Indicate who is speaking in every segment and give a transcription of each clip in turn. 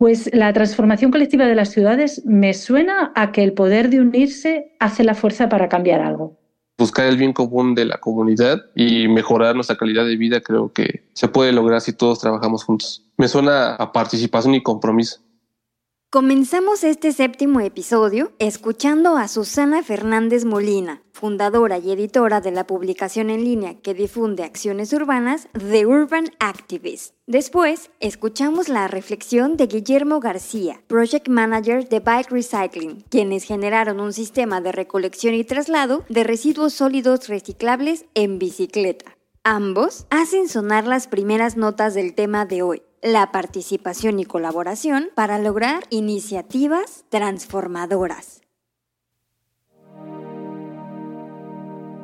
Speaker 1: Pues la transformación colectiva de las ciudades me suena a que el poder de unirse hace la fuerza para cambiar algo.
Speaker 2: Buscar el bien común de la comunidad y mejorar nuestra calidad de vida creo que se puede lograr si todos trabajamos juntos. Me suena a participación y compromiso.
Speaker 3: Comenzamos este séptimo episodio escuchando a Susana Fernández Molina, fundadora y editora de la publicación en línea que difunde acciones urbanas The Urban Activist. Después, escuchamos la reflexión de Guillermo García, Project Manager de Bike Recycling, quienes generaron un sistema de recolección y traslado de residuos sólidos reciclables en bicicleta. Ambos hacen sonar las primeras notas del tema de hoy, la participación y colaboración para lograr iniciativas transformadoras.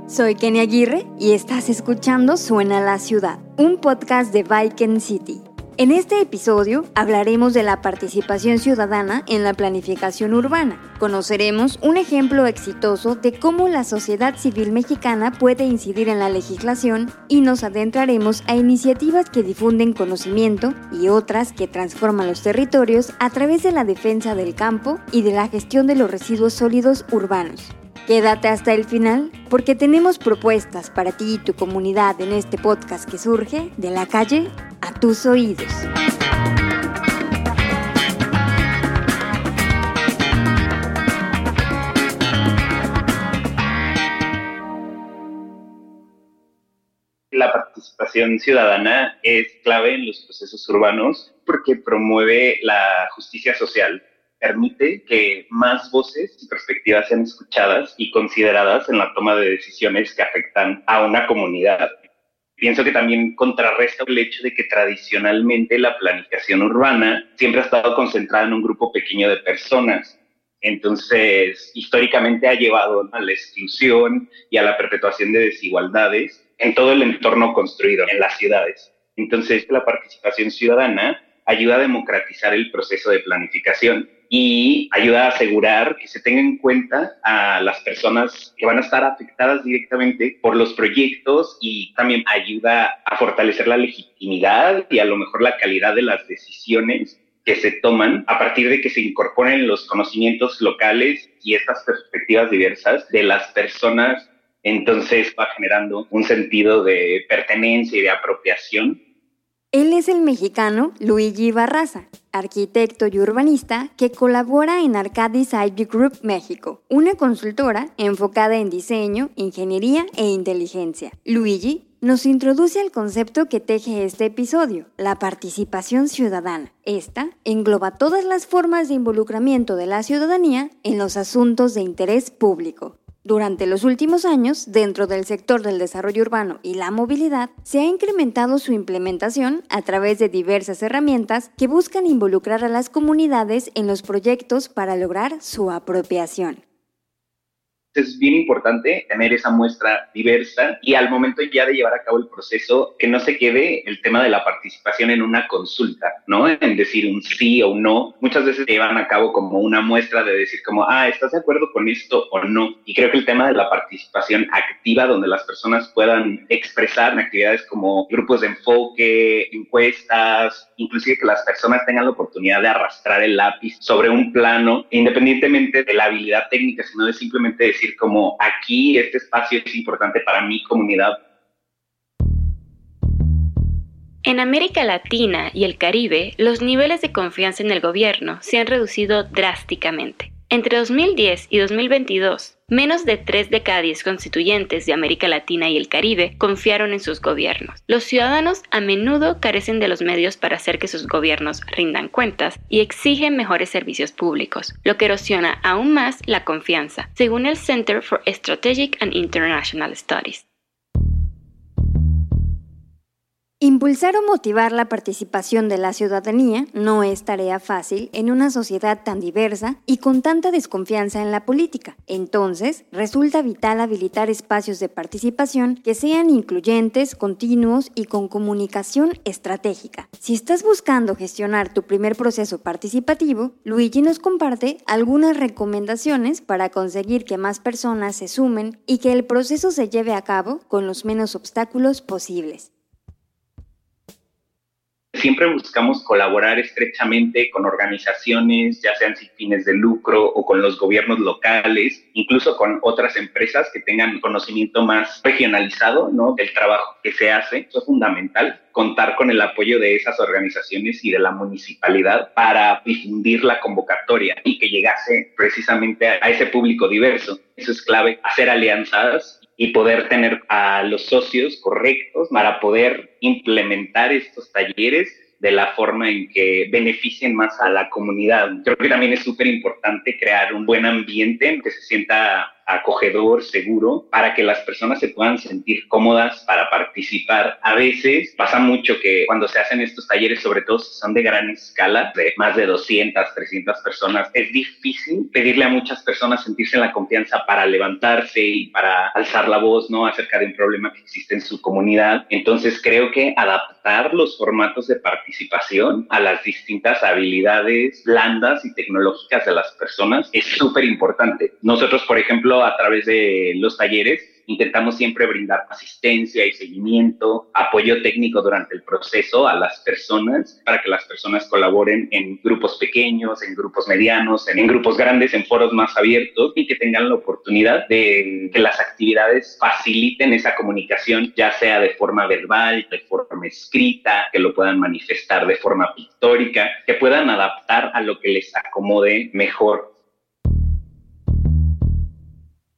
Speaker 3: Soy Kenny Aguirre y estás escuchando Suena la Ciudad, un podcast de Viking City. En este episodio hablaremos de la participación ciudadana en la planificación urbana. Conoceremos un ejemplo exitoso de cómo la sociedad civil mexicana puede incidir en la legislación y nos adentraremos a iniciativas que difunden conocimiento y otras que transforman los territorios a través de la defensa del campo y de la gestión de los residuos sólidos urbanos. Quédate hasta el final porque tenemos propuestas para ti y tu comunidad en este podcast que surge de la calle a tus oídos.
Speaker 4: La participación ciudadana es clave en los procesos urbanos porque promueve la justicia social permite que más voces y perspectivas sean escuchadas y consideradas en la toma de decisiones que afectan a una comunidad. Pienso que también contrarresta el hecho de que tradicionalmente la planificación urbana siempre ha estado concentrada en un grupo pequeño de personas. Entonces, históricamente ha llevado a la exclusión y a la perpetuación de desigualdades en todo el entorno construido en las ciudades. Entonces, la participación ciudadana ayuda a democratizar el proceso de planificación y ayuda a asegurar que se tenga en cuenta a las personas que van a estar afectadas directamente por los proyectos y también ayuda a fortalecer la legitimidad y a lo mejor la calidad de las decisiones que se toman a partir de que se incorporen los conocimientos locales y estas perspectivas diversas de las personas. Entonces va generando un sentido de pertenencia y de apropiación
Speaker 3: él es el mexicano Luigi Barraza, arquitecto y urbanista que colabora en Arcadis Ivy Group México, una consultora enfocada en diseño, ingeniería e inteligencia. Luigi nos introduce al concepto que teje este episodio, la participación ciudadana. Esta engloba todas las formas de involucramiento de la ciudadanía en los asuntos de interés público, durante los últimos años, dentro del sector del desarrollo urbano y la movilidad, se ha incrementado su implementación a través de diversas herramientas que buscan involucrar a las comunidades en los proyectos para lograr su apropiación
Speaker 4: es bien importante tener esa muestra diversa y al momento ya de llevar a cabo el proceso, que no se quede el tema de la participación en una consulta, ¿no? En decir un sí o un no. Muchas veces se llevan a cabo como una muestra de decir como, ah, ¿estás de acuerdo con esto o no? Y creo que el tema de la participación activa, donde las personas puedan expresar en actividades como grupos de enfoque, encuestas, inclusive que las personas tengan la oportunidad de arrastrar el lápiz sobre un plano, independientemente de la habilidad técnica, sino de simplemente decir, como aquí este espacio es importante para mi comunidad.
Speaker 5: En América Latina y el Caribe, los niveles de confianza en el gobierno se han reducido drásticamente. Entre 2010 y 2022, menos de 3 de cada 10 constituyentes de América Latina y el Caribe confiaron en sus gobiernos. Los ciudadanos a menudo carecen de los medios para hacer que sus gobiernos rindan cuentas y exigen mejores servicios públicos, lo que erosiona aún más la confianza, según el Center for Strategic and International Studies.
Speaker 3: Impulsar o motivar la participación de la ciudadanía no es tarea fácil en una sociedad tan diversa y con tanta desconfianza en la política. Entonces, resulta vital habilitar espacios de participación que sean incluyentes, continuos y con comunicación estratégica. Si estás buscando gestionar tu primer proceso participativo, Luigi nos comparte algunas recomendaciones para conseguir que más personas se sumen y que el proceso se lleve a cabo con los menos obstáculos posibles
Speaker 4: siempre buscamos colaborar estrechamente con organizaciones, ya sean sin fines de lucro o con los gobiernos locales, incluso con otras empresas que tengan conocimiento más regionalizado ¿no? del trabajo que se hace. Eso es fundamental, contar con el apoyo de esas organizaciones y de la municipalidad para difundir la convocatoria y que llegase precisamente a ese público diverso. Eso es clave, hacer alianzas y poder tener a los socios correctos para poder implementar estos talleres de la forma en que beneficien más a la comunidad. Creo que también es súper importante crear un buen ambiente en que se sienta acogedor, seguro, para que las personas se puedan sentir cómodas para participar. A veces pasa mucho que cuando se hacen estos talleres, sobre todo si son de gran escala, de más de 200, 300 personas, es difícil pedirle a muchas personas sentirse en la confianza para levantarse y para alzar la voz, ¿no? Acerca de un problema que existe en su comunidad. Entonces creo que adaptar los formatos de participación a las distintas habilidades blandas y tecnológicas de las personas es súper importante. Nosotros, por ejemplo, a través de los talleres intentamos siempre brindar asistencia y seguimiento, apoyo técnico durante el proceso a las personas para que las personas colaboren en grupos pequeños, en grupos medianos, en, grupos grandes, en foros más abiertos y que tengan la oportunidad de que las actividades faciliten esa comunicación, ya sea de forma verbal, de forma escrita, que lo puedan manifestar de forma pictórica, que puedan adaptar a lo que les acomode mejor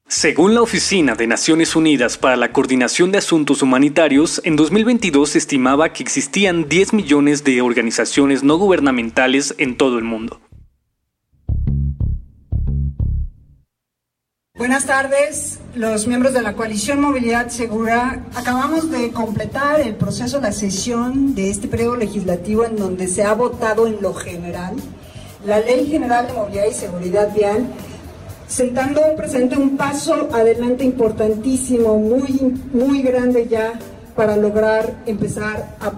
Speaker 6: según la Oficina de Naciones Unidas para la Coordinación de Asuntos Humanitarios, en 2022 se estimaba que existían 10 millones de organizaciones no gubernamentales en todo el mundo.
Speaker 7: Buenas tardes, los miembros de la coalición Movilidad Segura. Acabamos de completar el proceso, la sesión de este periodo legislativo en donde se ha votado en lo general la Ley General de Movilidad y Seguridad Vial sentando presente un paso adelante importantísimo, muy, muy grande ya para lograr empezar a,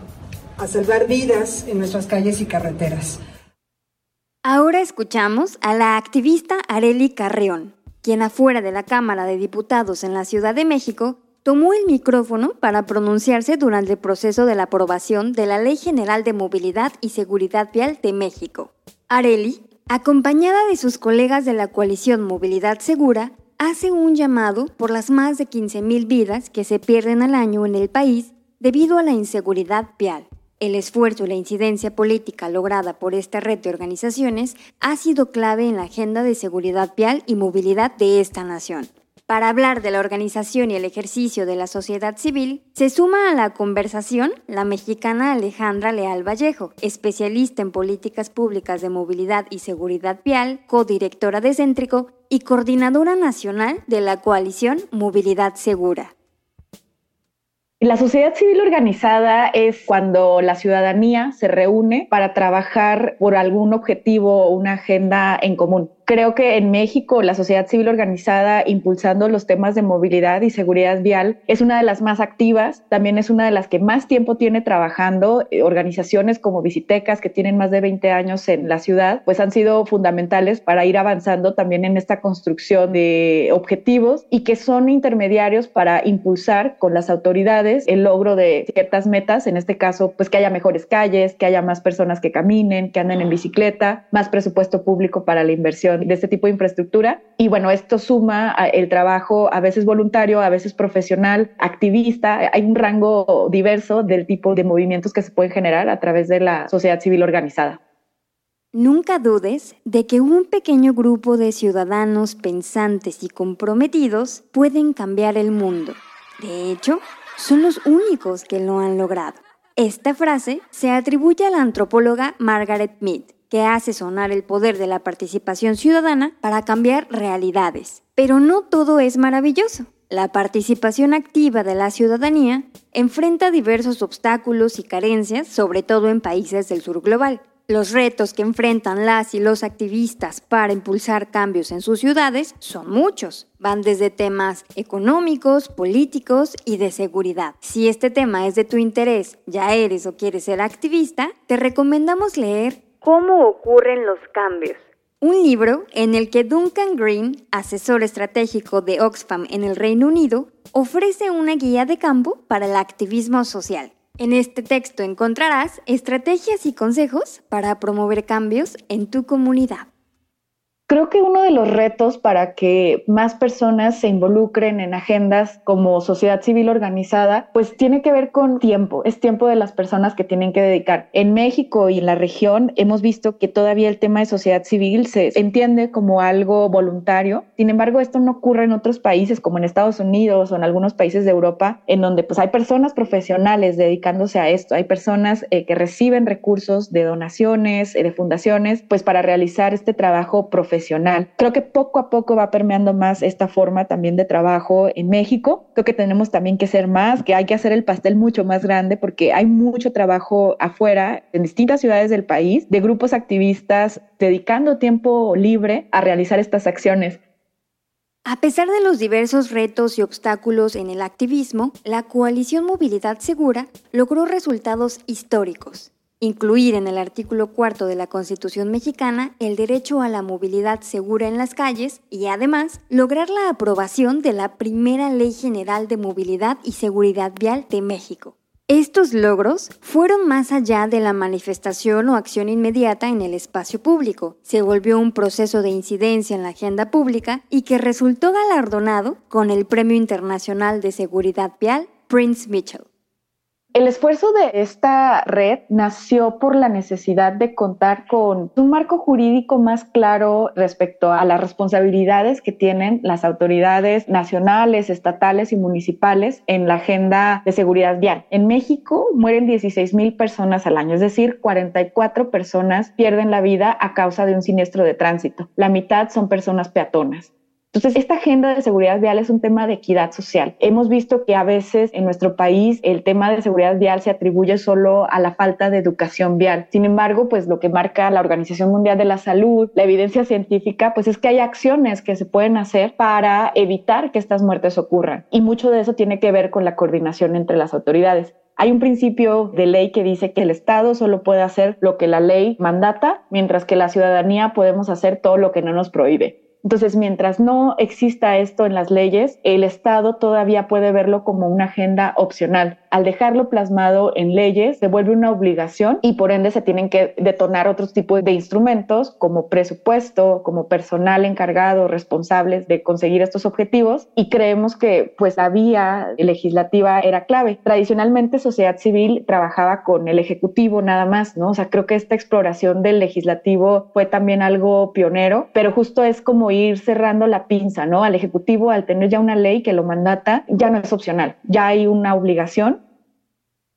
Speaker 7: a salvar vidas en nuestras calles y carreteras.
Speaker 3: Ahora escuchamos a la activista Areli Carreón, quien afuera de la Cámara de Diputados en la Ciudad de México tomó el micrófono para pronunciarse durante el proceso de la aprobación de la Ley General de Movilidad y Seguridad Vial de México. Areli acompañada de sus colegas de la coalición Movilidad Segura, hace un llamado por las más de 15.000 vidas que se pierden al año en el país debido a la inseguridad vial. El esfuerzo y la incidencia política lograda por esta red de organizaciones ha sido clave en la agenda de seguridad vial y movilidad de esta nación. Para hablar de la organización y el ejercicio de la sociedad civil, se suma a la conversación la mexicana Alejandra Leal Vallejo, especialista en políticas públicas de movilidad y seguridad vial, codirectora de Céntrico y coordinadora nacional de la coalición Movilidad Segura.
Speaker 8: La sociedad civil organizada es cuando la ciudadanía se reúne para trabajar por algún objetivo o una agenda en común. Creo que en México la sociedad civil organizada impulsando los temas de movilidad y seguridad vial es una de las más activas, también es una de las que más tiempo tiene trabajando. Eh, organizaciones como Visitecas, que tienen más de 20 años en la ciudad, pues han sido fundamentales para ir avanzando también en esta construcción de objetivos y que son intermediarios para impulsar con las autoridades el logro de ciertas metas, en este caso, pues que haya mejores calles, que haya más personas que caminen, que anden en bicicleta, más presupuesto público para la inversión de este tipo de infraestructura. Y bueno, esto suma el trabajo a veces voluntario, a veces profesional, activista. Hay un rango diverso del tipo de movimientos que se pueden generar a través de la sociedad civil organizada.
Speaker 3: Nunca dudes de que un pequeño grupo de ciudadanos pensantes y comprometidos pueden cambiar el mundo. De hecho, son los únicos que lo han logrado. Esta frase se atribuye a la antropóloga Margaret Mead, que hace sonar el poder de la participación ciudadana para cambiar realidades. Pero no todo es maravilloso. La participación activa de la ciudadanía enfrenta diversos obstáculos y carencias, sobre todo en países del sur global. Los retos que enfrentan las y los activistas para impulsar cambios en sus ciudades son muchos. Van desde temas económicos, políticos y de seguridad. Si este tema es de tu interés, ya eres o quieres ser activista, te recomendamos leer ¿Cómo ocurren los cambios? Un libro en el que Duncan Green, asesor estratégico de Oxfam en el Reino Unido, ofrece una guía de campo para el activismo social. En este texto encontrarás estrategias y consejos para promover cambios en tu comunidad.
Speaker 8: Creo que uno de los retos para que más personas se involucren en agendas como sociedad civil organizada, pues tiene que ver con tiempo, es tiempo de las personas que tienen que dedicar. En México y en la región hemos visto que todavía el tema de sociedad civil se entiende como algo voluntario. Sin embargo, esto no ocurre en otros países como en Estados Unidos o en algunos países de Europa, en donde pues hay personas profesionales dedicándose a esto, hay personas eh, que reciben recursos de donaciones, eh, de fundaciones, pues para realizar este trabajo profesional Creo que poco a poco va permeando más esta forma también de trabajo en México. Creo que tenemos también que ser más, que hay que hacer el pastel mucho más grande porque hay mucho trabajo afuera en distintas ciudades del país de grupos activistas dedicando tiempo libre a realizar estas acciones.
Speaker 3: A pesar de los diversos retos y obstáculos en el activismo, la coalición Movilidad Segura logró resultados históricos incluir en el artículo cuarto de la Constitución mexicana el derecho a la movilidad segura en las calles y además lograr la aprobación de la primera Ley General de Movilidad y Seguridad Vial de México. Estos logros fueron más allá de la manifestación o acción inmediata en el espacio público. Se volvió un proceso de incidencia en la agenda pública y que resultó galardonado con el Premio Internacional de Seguridad Vial Prince Mitchell.
Speaker 8: El esfuerzo de esta red nació por la necesidad de contar con un marco jurídico más claro respecto a las responsabilidades que tienen las autoridades nacionales, estatales y municipales en la agenda de seguridad vial. En México mueren 16 mil personas al año, es decir, 44 personas pierden la vida a causa de un siniestro de tránsito. La mitad son personas peatonas. Entonces, esta agenda de seguridad vial es un tema de equidad social. Hemos visto que a veces en nuestro país el tema de seguridad vial se atribuye solo a la falta de educación vial. Sin embargo, pues lo que marca la Organización Mundial de la Salud, la evidencia científica, pues es que hay acciones que se pueden hacer para evitar que estas muertes ocurran. Y mucho de eso tiene que ver con la coordinación entre las autoridades. Hay un principio de ley que dice que el Estado solo puede hacer lo que la ley mandata, mientras que la ciudadanía podemos hacer todo lo que no nos prohíbe. Entonces, mientras no exista esto en las leyes, el Estado todavía puede verlo como una agenda opcional. Al dejarlo plasmado en leyes, se vuelve una obligación y por ende se tienen que detonar otros tipos de instrumentos como presupuesto, como personal encargado, responsables de conseguir estos objetivos y creemos que pues la vía legislativa era clave. Tradicionalmente sociedad civil trabajaba con el ejecutivo nada más, ¿no? O sea, creo que esta exploración del legislativo fue también algo pionero, pero justo es como ir cerrando la pinza, ¿no? Al Ejecutivo, al tener ya una ley que lo mandata, ya no es opcional, ya hay una obligación.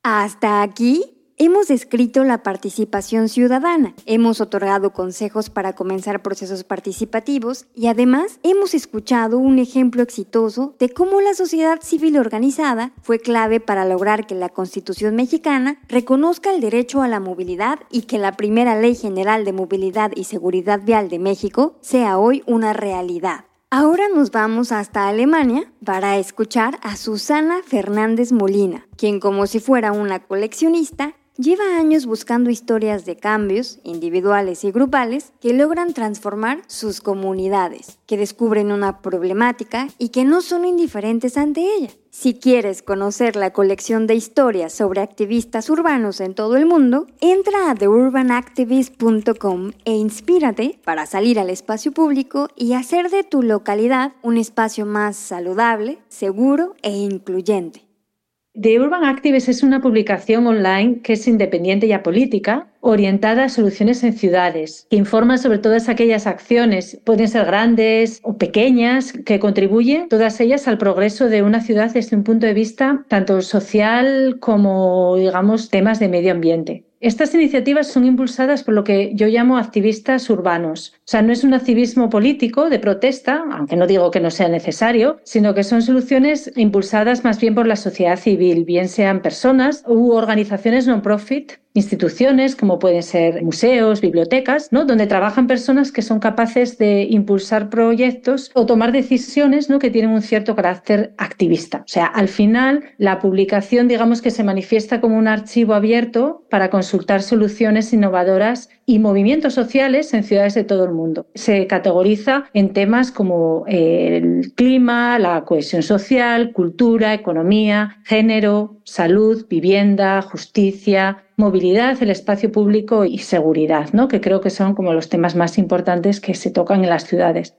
Speaker 3: Hasta aquí Hemos descrito la participación ciudadana, hemos otorgado consejos para comenzar procesos participativos y además hemos escuchado un ejemplo exitoso de cómo la sociedad civil organizada fue clave para lograr que la Constitución mexicana reconozca el derecho a la movilidad y que la primera Ley General de Movilidad y Seguridad Vial de México sea hoy una realidad. Ahora nos vamos hasta Alemania para escuchar a Susana Fernández Molina, quien como si fuera una coleccionista lleva años buscando historias de cambios, individuales y grupales, que logran transformar sus comunidades, que descubren una problemática y que no son indiferentes ante ella. Si quieres conocer la colección de historias sobre activistas urbanos en todo el mundo, entra a theurbanactivist.com e inspírate para salir al espacio público y hacer de tu localidad un espacio más saludable, seguro e incluyente.
Speaker 1: The Urban Activist es una publicación online que es independiente y apolítica, orientada a soluciones en ciudades, que informa sobre todas aquellas acciones, pueden ser grandes o pequeñas, que contribuyen todas ellas al progreso de una ciudad desde un punto de vista tanto social como, digamos, temas de medio ambiente. Estas iniciativas son impulsadas por lo que yo llamo activistas urbanos. O sea, no es un activismo político de protesta, aunque no digo que no sea necesario, sino que son soluciones impulsadas más bien por la sociedad civil, bien sean personas u organizaciones non-profit instituciones como pueden ser museos, bibliotecas, ¿no? donde trabajan personas que son capaces de impulsar proyectos o tomar decisiones ¿no? que tienen un cierto carácter activista. O sea, al final la publicación digamos que se manifiesta como un archivo abierto para consultar soluciones innovadoras y movimientos sociales en ciudades de todo el mundo. Se categoriza en temas como el clima, la cohesión social, cultura, economía, género, salud, vivienda, justicia, movilidad, el espacio público y seguridad, ¿no? que creo que son como los temas más importantes que se tocan en las ciudades.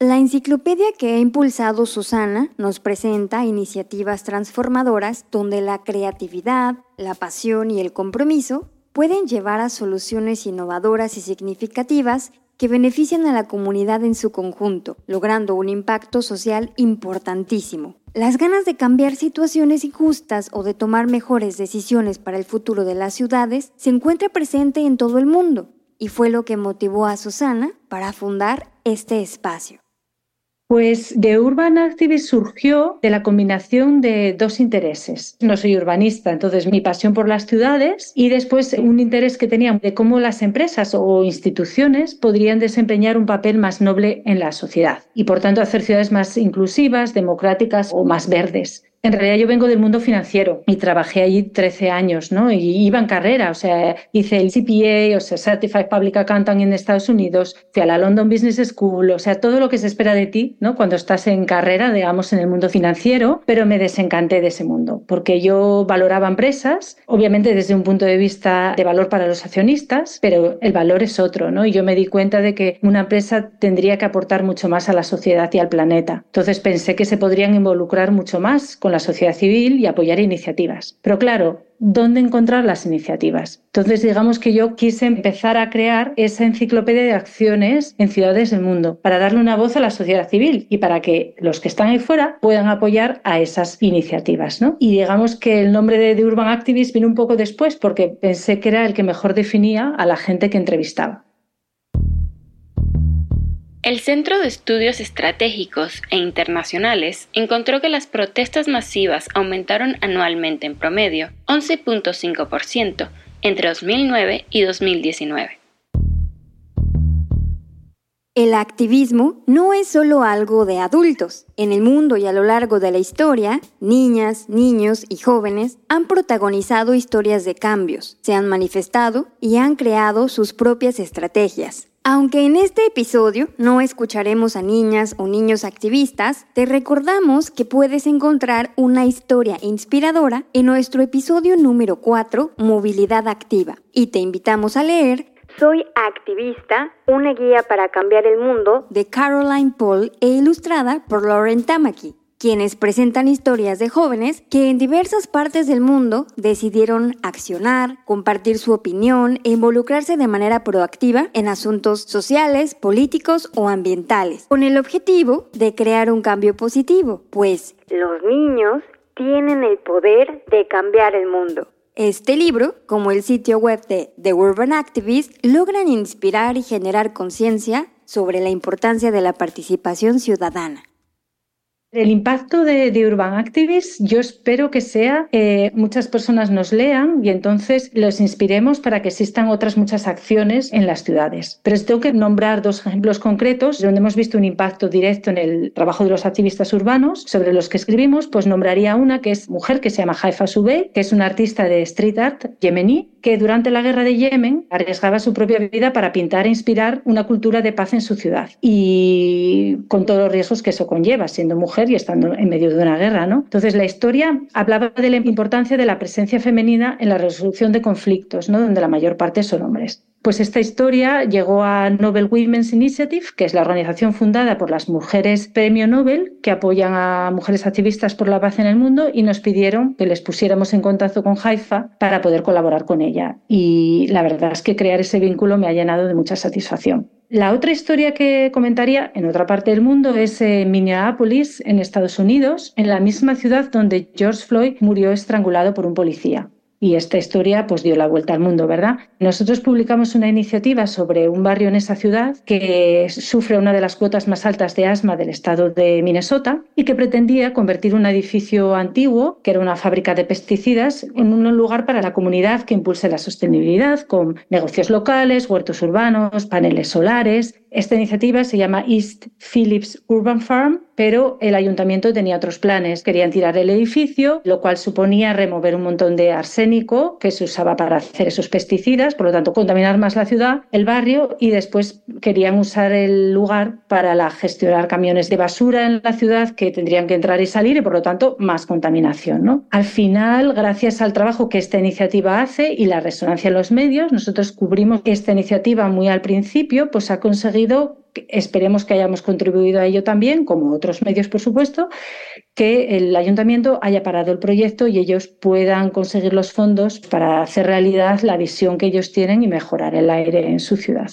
Speaker 3: La enciclopedia que ha impulsado Susana nos presenta iniciativas transformadoras donde la creatividad, la pasión y el compromiso pueden llevar a soluciones innovadoras y significativas que benefician a la comunidad en su conjunto, logrando un impacto social importantísimo. Las ganas de cambiar situaciones injustas o de tomar mejores decisiones para el futuro de las ciudades se encuentra presente en todo el mundo y fue lo que motivó a Susana para fundar este espacio.
Speaker 1: Pues The Urban Activist surgió de la combinación de dos intereses. No soy urbanista, entonces mi pasión por las ciudades y después un interés que tenía de cómo las empresas o instituciones podrían desempeñar un papel más noble en la sociedad y por tanto hacer ciudades más inclusivas, democráticas o más verdes. En realidad yo vengo del mundo financiero y trabajé allí 13 años, ¿no? Y iba en carrera, o sea, hice el CPA, o sea, Certified Public Accountant en Estados Unidos, fui a la London Business School, o sea, todo lo que se espera de ti, ¿no? Cuando estás en carrera, digamos, en el mundo financiero, pero me desencanté de ese mundo, porque yo valoraba empresas, obviamente desde un punto de vista de valor para los accionistas, pero el valor es otro, ¿no? Y yo me di cuenta de que una empresa tendría que aportar mucho más a la sociedad y al planeta. Entonces pensé que se podrían involucrar mucho más con la sociedad civil y apoyar iniciativas. Pero claro, ¿dónde encontrar las iniciativas? Entonces, digamos que yo quise empezar a crear esa enciclopedia de acciones en ciudades del mundo para darle una voz a la sociedad civil y para que los que están ahí fuera puedan apoyar a esas iniciativas. ¿no? Y digamos que el nombre de The Urban Activist vino un poco después porque pensé que era el que mejor definía a la gente que entrevistaba.
Speaker 5: El Centro de Estudios Estratégicos e Internacionales encontró que las protestas masivas aumentaron anualmente en promedio 11.5% entre 2009 y 2019.
Speaker 3: El activismo no es solo algo de adultos. En el mundo y a lo largo de la historia, niñas, niños y jóvenes han protagonizado historias de cambios, se han manifestado y han creado sus propias estrategias. Aunque en este episodio no escucharemos a niñas o niños activistas, te recordamos que puedes encontrar una historia inspiradora en nuestro episodio número 4, Movilidad Activa, y te invitamos a leer Soy activista, una guía para cambiar el mundo de Caroline Paul e ilustrada por Lauren Tamaki quienes presentan historias de jóvenes que en diversas partes del mundo decidieron accionar, compartir su opinión e involucrarse de manera proactiva en asuntos sociales, políticos o ambientales, con el objetivo de crear un cambio positivo, pues los niños tienen el poder de cambiar el mundo. Este libro, como el sitio web de The Urban Activist, logran inspirar y generar conciencia sobre la importancia de la participación ciudadana.
Speaker 1: El impacto de, Urban Activists, yo espero que sea que muchas personas nos lean y entonces los inspiremos para que existan otras muchas acciones en las ciudades. Pero tengo que nombrar dos ejemplos concretos donde hemos visto un impacto directo en el trabajo de los activistas urbanos sobre los que escribimos. Pues nombraría una que es mujer que se llama Haifa Subey, que es una artista de street art yemení que durante la guerra de Yemen arriesgaba su propia vida para pintar e inspirar una cultura de paz en su ciudad y con todos los riesgos que eso conlleva, siendo mujer y estando en medio de una guerra. ¿no? Entonces, la historia hablaba de la importancia de la presencia femenina en la resolución de conflictos, ¿no? donde la mayor parte son hombres. Pues esta historia llegó a Nobel Women's Initiative, que es la organización fundada por las mujeres premio Nobel que apoyan a mujeres activistas por la paz en el mundo y nos pidieron que les pusiéramos en contacto con Haifa para poder colaborar con ella. Y la verdad es que crear ese vínculo me ha llenado de mucha satisfacción. La otra historia que comentaría en otra parte del mundo es en Minneapolis, en Estados Unidos, en la misma ciudad donde George Floyd murió estrangulado por un policía. Y esta historia pues dio la vuelta al mundo, ¿verdad? Nosotros publicamos una iniciativa sobre un barrio en esa ciudad que sufre una de las cuotas más altas de asma del estado de Minnesota y que pretendía convertir un edificio antiguo, que era una fábrica de pesticidas, en un lugar para la comunidad que impulse la sostenibilidad con negocios locales, huertos urbanos, paneles solares esta iniciativa se llama East Phillips Urban Farm, pero el ayuntamiento tenía otros planes. Querían tirar el edificio, lo cual suponía remover un montón de arsénico que se usaba para hacer esos pesticidas, por lo tanto contaminar más la ciudad, el barrio, y después querían usar el lugar para la gestionar camiones de basura en la ciudad que tendrían que entrar y salir y por lo tanto más contaminación. ¿no? Al final, gracias al trabajo que esta iniciativa hace y la resonancia en los medios, nosotros cubrimos esta iniciativa muy al principio, pues ha conseguido esperemos que hayamos contribuido a ello también, como otros medios, por supuesto, que el ayuntamiento haya parado el proyecto y ellos puedan conseguir los fondos para hacer realidad la visión que ellos tienen y mejorar el aire en su ciudad.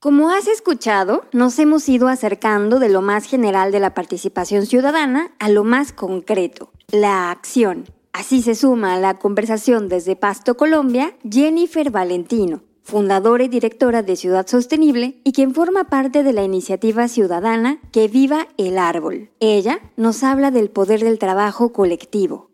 Speaker 3: Como has escuchado, nos hemos ido acercando de lo más general de la participación ciudadana a lo más concreto, la acción. Así se suma a la conversación desde Pasto, Colombia, Jennifer Valentino, fundadora y directora de Ciudad Sostenible y quien forma parte de la iniciativa ciudadana Que Viva el Árbol. Ella nos habla del poder del trabajo colectivo.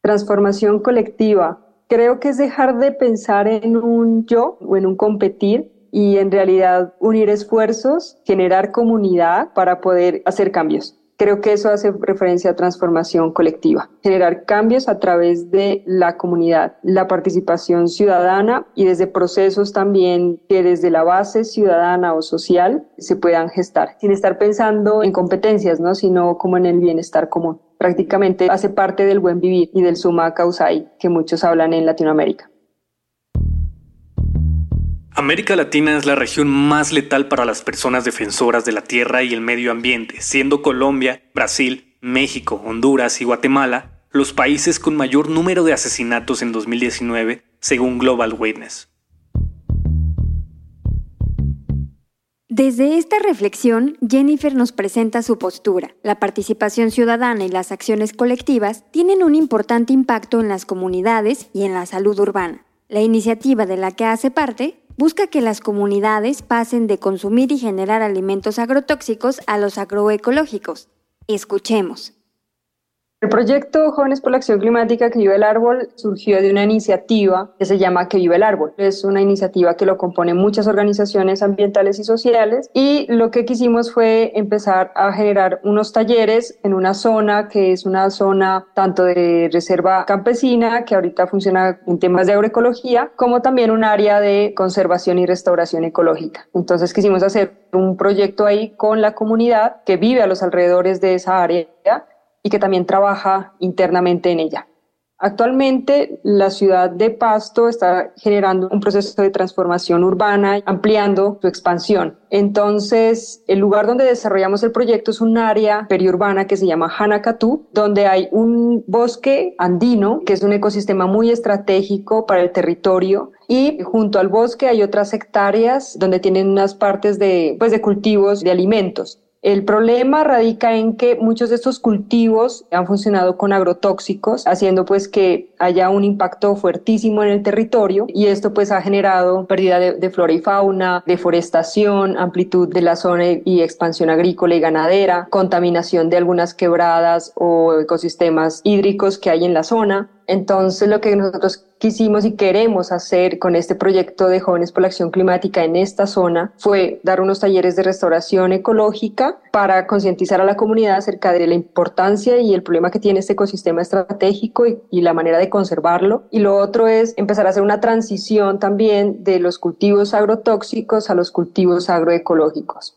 Speaker 9: Transformación colectiva. Creo que es dejar de pensar en un yo o en un competir y en realidad unir esfuerzos, generar comunidad para poder hacer cambios. Creo que eso hace referencia a transformación colectiva, generar cambios a través de la comunidad, la participación ciudadana y desde procesos también que desde la base ciudadana o social se puedan gestar, sin estar pensando en competencias, ¿no? sino como en el bienestar común. Prácticamente hace parte del buen vivir y del suma causai que muchos hablan en Latinoamérica.
Speaker 6: América Latina es la región más letal para las personas defensoras de la tierra y el medio ambiente, siendo Colombia, Brasil, México, Honduras y Guatemala los países con mayor número de asesinatos en 2019, según Global Witness.
Speaker 3: Desde esta reflexión, Jennifer nos presenta su postura. La participación ciudadana y las acciones colectivas tienen un importante impacto en las comunidades y en la salud urbana. La iniciativa de la que hace parte busca que las comunidades pasen de consumir y generar alimentos agrotóxicos a los agroecológicos. Escuchemos.
Speaker 9: El proyecto Jóvenes por la Acción Climática que vive el árbol surgió de una iniciativa que se llama Que vive el árbol. Es una iniciativa que lo componen muchas organizaciones ambientales y sociales y lo que quisimos fue empezar a generar unos talleres en una zona que es una zona tanto de reserva campesina que ahorita funciona en temas de agroecología como también un área de conservación y restauración ecológica. Entonces quisimos hacer un proyecto ahí con la comunidad que vive a los alrededores de esa área y que también trabaja internamente en ella. Actualmente la ciudad de Pasto está generando un proceso de transformación urbana, ampliando su expansión. Entonces, el lugar donde desarrollamos el proyecto es un área periurbana que se llama Hanacatú, donde hay un bosque andino, que es un ecosistema muy estratégico para el territorio, y junto al bosque hay otras hectáreas donde tienen unas partes de, pues, de cultivos de alimentos. El problema radica en que muchos de estos cultivos han funcionado con agrotóxicos, haciendo pues que haya un impacto fuertísimo en el territorio y esto pues ha generado pérdida de, flora y fauna, deforestación, amplitud de la zona y expansión agrícola y ganadera, contaminación de algunas quebradas o ecosistemas hídricos que hay en la zona. Entonces lo que nosotros quisimos y queremos hacer con este proyecto de Jóvenes por la Acción Climática en esta zona fue dar unos talleres de restauración ecológica para concientizar a la comunidad acerca de la importancia y el problema que tiene este ecosistema estratégico y, la manera de conservarlo. Y lo otro es empezar a hacer una transición también de los cultivos agrotóxicos a los cultivos agroecológicos.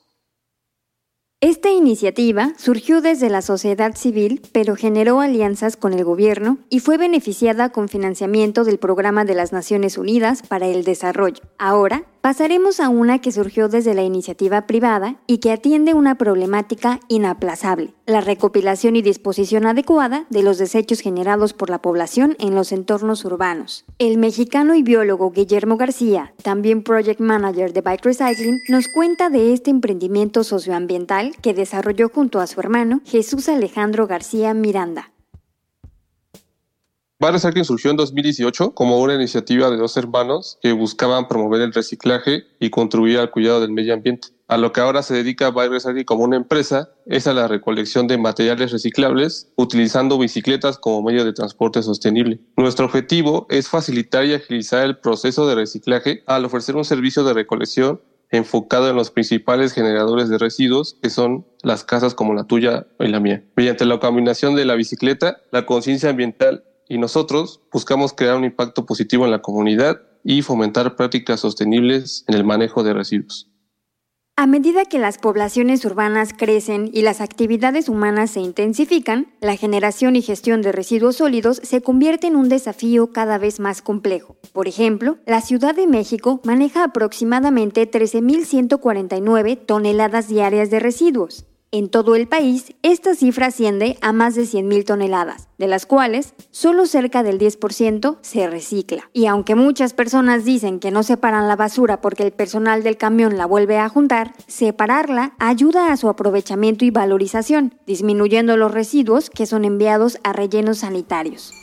Speaker 3: Esta iniciativa surgió desde la sociedad civil, pero generó alianzas con el gobierno y fue beneficiada con financiamiento del Programa de las Naciones Unidas para el Desarrollo. Ahora Pasaremos a una que surgió desde la iniciativa privada y que atiende una problemática inaplazable, la recopilación y disposición adecuada de los desechos generados por la población en los entornos urbanos. El mexicano y biólogo Guillermo García, también project manager de Bike Recycling, nos cuenta de este emprendimiento socioambiental que desarrolló junto a su hermano Jesús Alejandro García Miranda.
Speaker 2: Bar Recycling surgió en 2018 como una iniciativa de dos hermanos que buscaban promover el reciclaje y contribuir al cuidado del medio ambiente. A lo que ahora se dedica Bar Recycling como una empresa es a la recolección de materiales reciclables utilizando bicicletas como medio de transporte sostenible. Nuestro objetivo es facilitar y agilizar el proceso de reciclaje al ofrecer un servicio de recolección enfocado en los principales generadores de residuos, que son las casas como la tuya y la mía. Mediante la combinación de la bicicleta, la conciencia ambiental y nosotros buscamos crear un impacto positivo en la comunidad y fomentar prácticas sostenibles en el manejo de residuos.
Speaker 3: A medida que las poblaciones urbanas crecen y las actividades humanas se intensifican, la generación y gestión de residuos sólidos se convierte en un desafío cada vez más complejo. Por ejemplo, la Ciudad de México maneja aproximadamente 13.149 toneladas diarias de residuos. En todo el país, esta cifra asciende a más de 100.000 toneladas, de las cuales solo cerca del 10% se recicla. Y aunque muchas personas dicen que no separan la basura porque el personal del camión la vuelve a juntar, separarla ayuda a su aprovechamiento y valorización, disminuyendo los residuos que son enviados a rellenos sanitarios.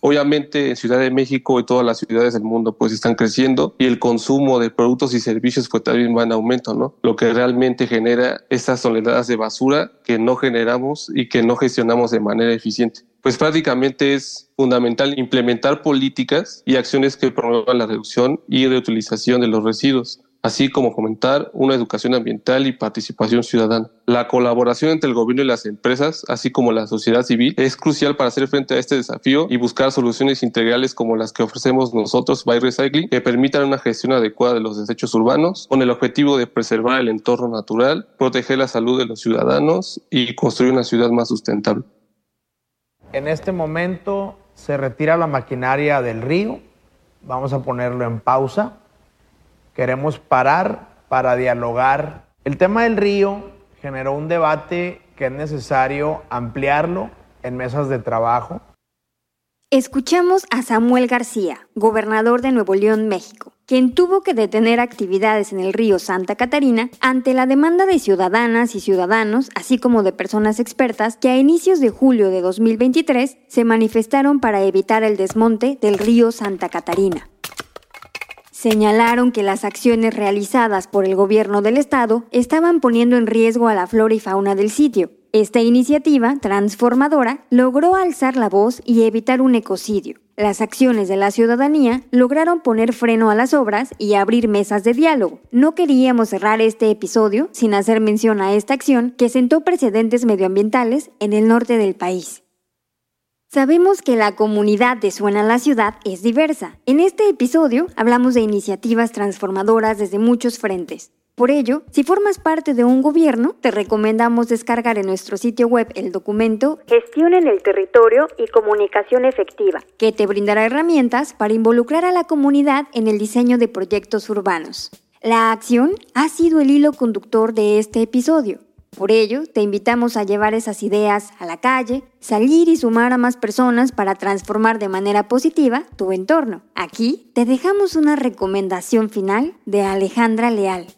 Speaker 2: Obviamente en Ciudad de México y todas las ciudades del mundo pues están creciendo y el consumo de productos y servicios pues también va en aumento, ¿no? Lo que realmente genera estas toneladas de basura que no generamos y que no gestionamos de manera eficiente. Pues prácticamente es fundamental implementar políticas y acciones que promuevan la reducción y reutilización de los residuos así como fomentar una educación ambiental y participación ciudadana. La colaboración entre el gobierno y las empresas, así como la sociedad civil, es crucial para hacer frente a este desafío y buscar soluciones integrales como las que ofrecemos nosotros, By Recycling, que permitan una gestión adecuada de los desechos urbanos, con el objetivo de preservar el entorno natural, proteger la salud de los ciudadanos y construir una ciudad más sustentable.
Speaker 10: En este momento se retira la maquinaria del río, vamos a ponerlo en pausa Queremos parar para dialogar. El tema del río generó un debate que es necesario ampliarlo en mesas de trabajo.
Speaker 3: Escuchamos a Samuel García, gobernador de Nuevo León, México, quien tuvo que detener actividades en el río Santa Catarina ante la demanda de ciudadanas y ciudadanos, así como de personas expertas que a inicios de julio de 2023 se manifestaron para evitar el desmonte del río Santa Catarina. Señalaron que las acciones realizadas por el gobierno del estado estaban poniendo en riesgo a la flora y fauna del sitio. Esta iniciativa transformadora logró alzar la voz y evitar un ecocidio. Las acciones de la ciudadanía lograron poner freno a las obras y abrir mesas de diálogo. No queríamos cerrar este episodio sin hacer mención a esta acción que sentó precedentes medioambientales en el norte del país. Sabemos que la comunidad de Suena la Ciudad es diversa. En este episodio hablamos de iniciativas transformadoras desde muchos frentes. Por ello, si formas parte de un gobierno, te recomendamos descargar en nuestro sitio web el documento Gestión en el Territorio y Comunicación Efectiva, que te brindará herramientas para involucrar a la comunidad en el diseño de proyectos urbanos. La acción ha sido el hilo conductor de este episodio. Por ello, te invitamos a llevar esas ideas a la calle, salir y sumar a más personas para transformar de manera positiva tu entorno. Aquí te dejamos una recomendación final de Alejandra Leal.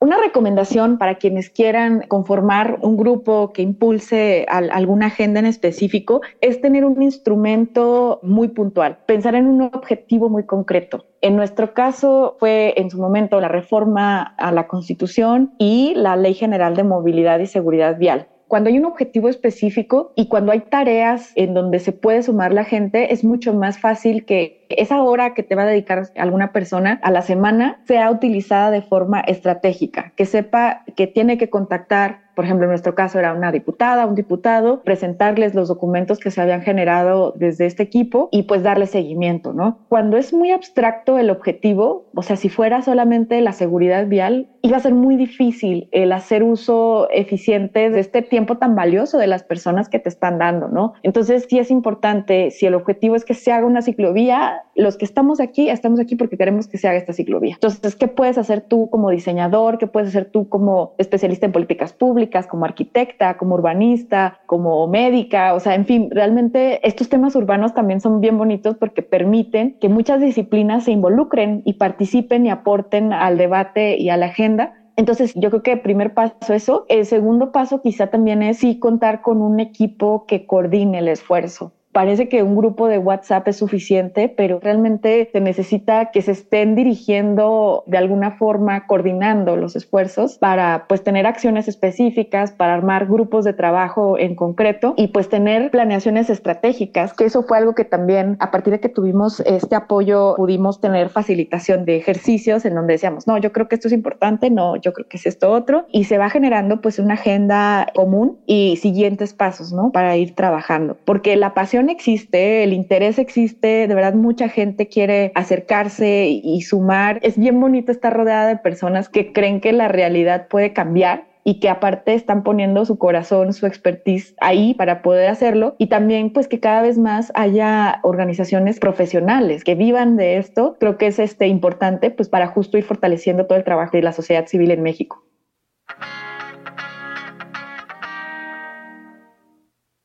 Speaker 8: Una recomendación para quienes quieran conformar un grupo que impulse alguna agenda en específico es tener un instrumento muy puntual, pensar en un objetivo muy concreto. En nuestro caso fue en su momento la reforma a la Constitución y la Ley General de Movilidad y Seguridad Vial cuando hay un objetivo específico y cuando hay tareas en donde se puede sumar la gente, es mucho más fácil que esa hora que te va a dedicar alguna persona a la semana sea utilizada de forma estratégica, que sepa que tiene que contactar por ejemplo, en nuestro caso era una diputada, un diputado, presentarles los documentos que se habían generado desde este equipo y pues darle seguimiento, ¿no? Cuando es muy abstracto el objetivo, o sea, si fuera solamente la seguridad vial, iba a ser muy difícil el hacer uso eficiente de este tiempo tan valioso de las personas que te están dando, ¿no? Entonces, sí es importante, si el objetivo es que se haga una ciclovía, los que estamos aquí, estamos aquí porque queremos que se haga esta ciclovía. Entonces, ¿qué puedes hacer tú como diseñador? ¿Qué puedes hacer tú como especialista en políticas públicas? como arquitecta, como urbanista, como médica, o sea, en fin, realmente estos temas urbanos también son bien bonitos porque permiten que muchas disciplinas se involucren y participen y aporten al debate y a la agenda entonces, yo creo que el primer paso eso. El segundo paso quizá también es sí contar con un equipo que coordine el esfuerzo parece que un grupo de WhatsApp es suficiente, pero realmente se necesita que se estén dirigiendo de alguna forma, coordinando los esfuerzos para pues tener acciones específicas, para armar grupos de trabajo en concreto y pues tener planeaciones estratégicas, que eso fue algo que también a partir de que tuvimos este apoyo pudimos tener facilitación de ejercicios en donde decíamos, no, yo creo que esto es importante, no, yo creo que es esto otro y se va generando pues una agenda común y siguientes pasos, ¿no? Para ir trabajando, porque la pasión existe, el interés existe, de verdad mucha gente quiere acercarse y sumar. Es bien bonito estar rodeada de personas que creen que la realidad puede cambiar y que aparte están poniendo su corazón, su expertise ahí para poder hacerlo y también pues que cada vez más haya organizaciones profesionales que vivan de esto. Creo que es este importante pues para justo ir fortaleciendo todo el trabajo de la sociedad civil en México.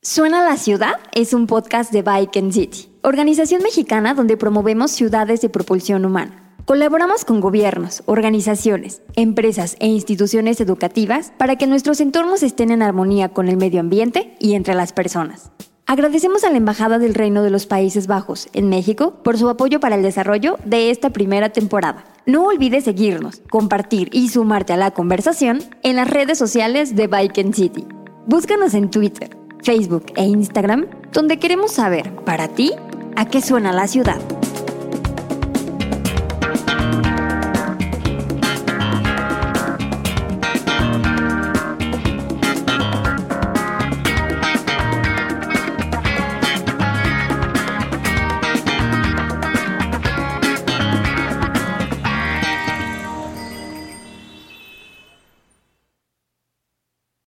Speaker 3: Suena la ciudad es un podcast de Bike and City, organización mexicana donde promovemos ciudades de propulsión humana. Colaboramos con gobiernos, organizaciones, empresas e instituciones educativas para que nuestros entornos estén en armonía con el medio ambiente y entre las personas. Agradecemos a la Embajada del Reino de los Países Bajos en México por su apoyo para el desarrollo de esta primera temporada. No olvides seguirnos, compartir y sumarte a la conversación en las redes sociales de Bike City. Búscanos en Twitter, Facebook e Instagram, donde queremos saber, para ti, a qué suena la ciudad.